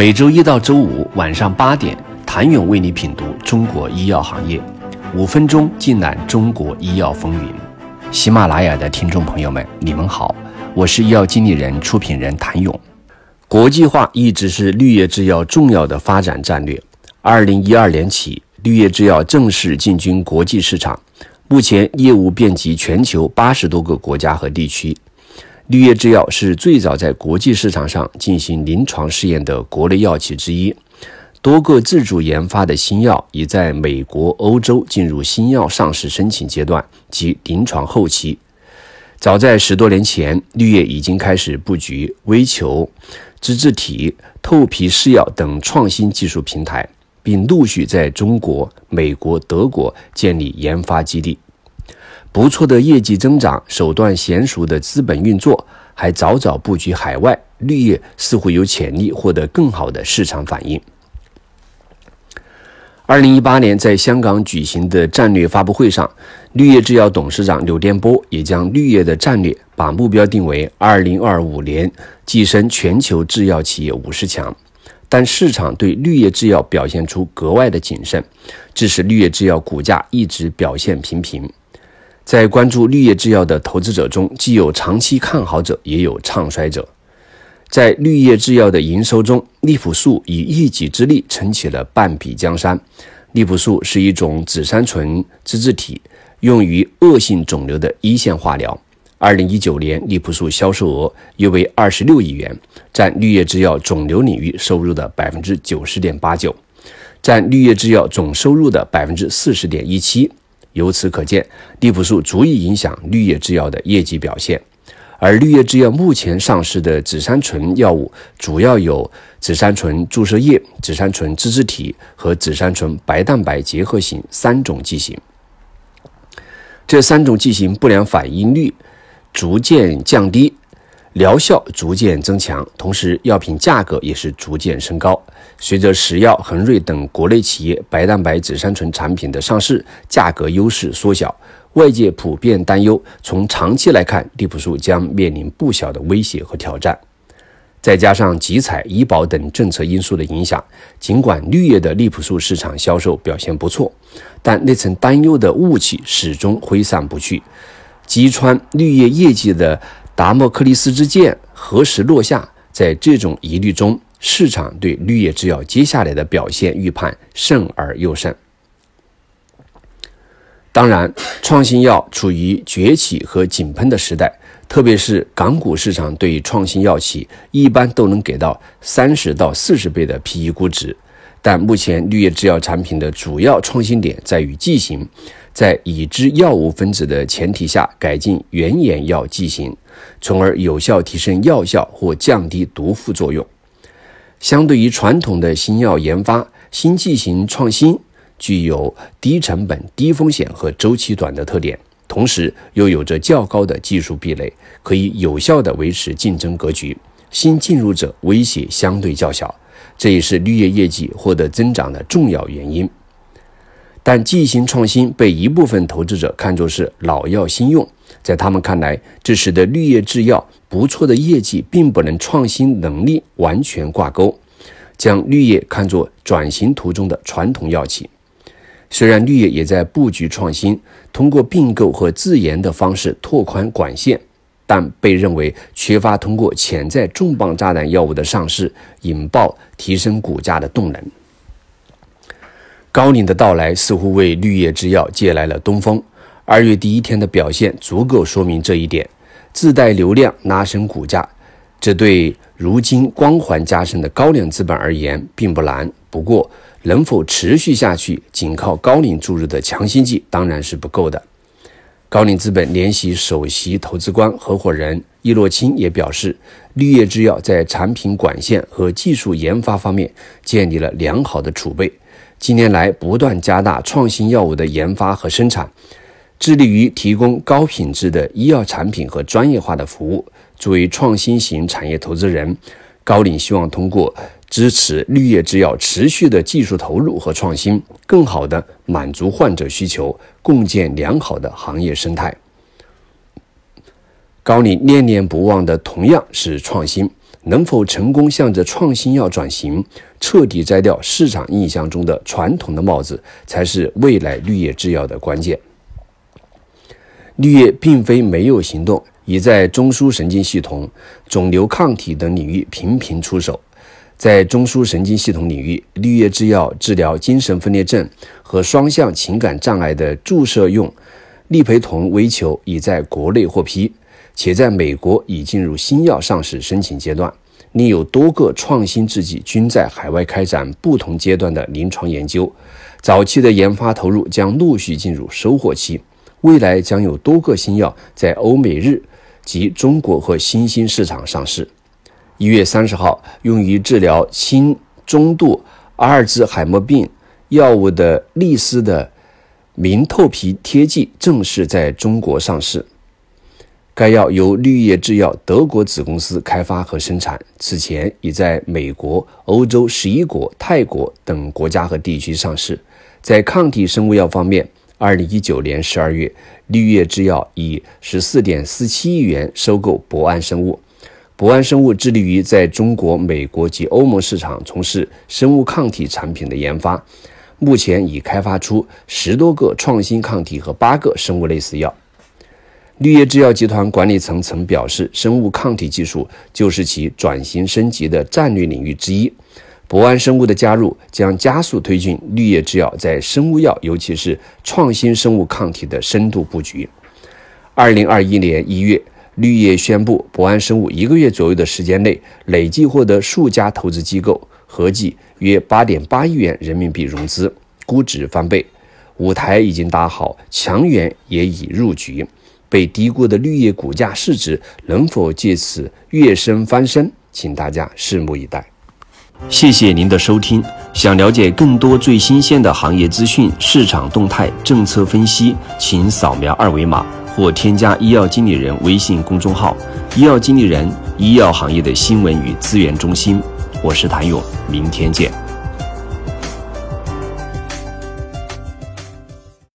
每周一到周五晚上八点，谭勇为你品读中国医药行业，五分钟尽览中国医药风云。喜马拉雅的听众朋友们，你们好，我是医药经理人、出品人谭勇。国际化一直是绿叶制药重要的发展战略。二零一二年起，绿叶制药正式进军国际市场，目前业务遍及全球八十多个国家和地区。绿叶制药是最早在国际市场上进行临床试验的国内药企之一，多个自主研发的新药已在美国、欧洲进入新药上市申请阶段及临床后期。早在十多年前，绿叶已经开始布局微球、脂质体、透皮试药等创新技术平台，并陆续在中国、美国、德国建立研发基地。不错的业绩增长，手段娴熟的资本运作，还早早布局海外，绿叶似乎有潜力获得更好的市场反应。二零一八年在香港举行的战略发布会上，绿叶制药董事长刘殿波也将绿叶的战略把目标定为二零二五年跻身全球制药企业五十强，但市场对绿叶制药表现出格外的谨慎，致使绿叶制药股价一直表现平平。在关注绿叶制药的投资者中，既有长期看好者，也有唱衰者。在绿叶制药的营收中，利普素以一己之力撑起了半壁江山。利普素是一种紫杉醇脂质体，用于恶性肿瘤的一线化疗。二零一九年，利普素销售额约为二十六亿元，占绿叶制药肿瘤领域收入的百分之九十点八九，占绿叶制药总收入的百分之四十点一七。由此可见，利普素足以影响绿叶制药的业绩表现。而绿叶制药目前上市的紫杉醇药物，主要有紫杉醇注射液、紫杉醇脂质体和紫杉醇白蛋白结合型三种剂型。这三种剂型不良反应率逐渐降低。疗效逐渐增强，同时药品价格也是逐渐升高。随着石药、恒瑞等国内企业白蛋白紫杉醇产品的上市，价格优势缩小，外界普遍担忧，从长期来看，利普素将面临不小的威胁和挑战。再加上集采、医保等政策因素的影响，尽管绿叶的利普素市场销售表现不错，但那层担忧的雾气始终挥散不去，击穿绿叶业绩的。达摩克利斯之剑何时落下？在这种疑虑中，市场对绿叶制药接下来的表现预判慎而又慎。当然，创新药处于崛起和井喷的时代，特别是港股市场对创新药企一般都能给到三十到四十倍的 PE 估值。但目前绿叶制药产品的主要创新点在于剂型。在已知药物分子的前提下，改进原研药剂型，从而有效提升药效或降低毒副作用。相对于传统的新药研发，新剂型创新具有低成本、低风险和周期短的特点，同时又有着较高的技术壁垒，可以有效地维持竞争格局。新进入者威胁相对较小，这也是绿叶业绩获得增长的重要原因。但剂型创新被一部分投资者看作是老药新用，在他们看来，这使得绿叶制药不错的业绩并不能创新能力完全挂钩，将绿叶看作转型途中的传统药企。虽然绿叶也在布局创新，通过并购和自研的方式拓宽管线，但被认为缺乏通过潜在重磅炸弹药物的上市引爆提升股价的动能。高瓴的到来似乎为绿叶制药借来了东风。二月第一天的表现足够说明这一点，自带流量拉升股价，这对如今光环加身的高瓴资本而言并不难。不过，能否持续下去，仅靠高瓴注入的强心剂当然是不够的。高瓴资本联席首席投资官合伙人易洛清也表示，绿叶制药在产品管线和技术研发方面建立了良好的储备。近年来，不断加大创新药物的研发和生产，致力于提供高品质的医药产品和专业化的服务。作为创新型产业投资人，高瓴希望通过支持绿叶制药持续的技术投入和创新，更好地满足患者需求，共建良好的行业生态。高瓴念念不忘的同样是创新。能否成功向着创新药转型，彻底摘掉市场印象中的传统的帽子，才是未来绿叶制药的关键。绿叶并非没有行动，已在中枢神经系统、肿瘤抗体等领域频频出手。在中枢神经系统领域，绿叶制药治疗精神分裂症和双向情感障碍的注射用利培酮微球已在国内获批。且在美国已进入新药上市申请阶段，另有多个创新制剂均在海外开展不同阶段的临床研究，早期的研发投入将陆续进入收获期。未来将有多个新药在欧美日及中国和新兴市场上市。一月三十号，用于治疗轻中度阿尔兹海默病药物的利斯的明透皮贴剂正式在中国上市。该药由绿叶制药德国子公司开发和生产，此前已在美国、欧洲十一国、泰国等国家和地区上市。在抗体生物药方面，二零一九年十二月，绿叶制药以十四点四七亿元收购博安生物。博安生物致力于在中国、美国及欧盟市场从事生物抗体产品的研发，目前已开发出十多个创新抗体和八个生物类似药。绿叶制药集团管理层曾表示，生物抗体技术就是其转型升级的战略领域之一。博安生物的加入将加速推进绿叶制药在生物药，尤其是创新生物抗体的深度布局。二零二一年一月，绿叶宣布，博安生物一个月左右的时间内，累计获得数家投资机构合计约八点八亿元人民币融资，估值翻倍，舞台已经搭好，强援也已入局。被低估的绿叶股价市值能否借此跃升翻身，请大家拭目以待。谢谢您的收听。想了解更多最新鲜的行业资讯、市场动态、政策分析，请扫描二维码或添加医药经理人微信公众号“医药经理人”——医药行业的新闻与资源中心。我是谭勇，明天见。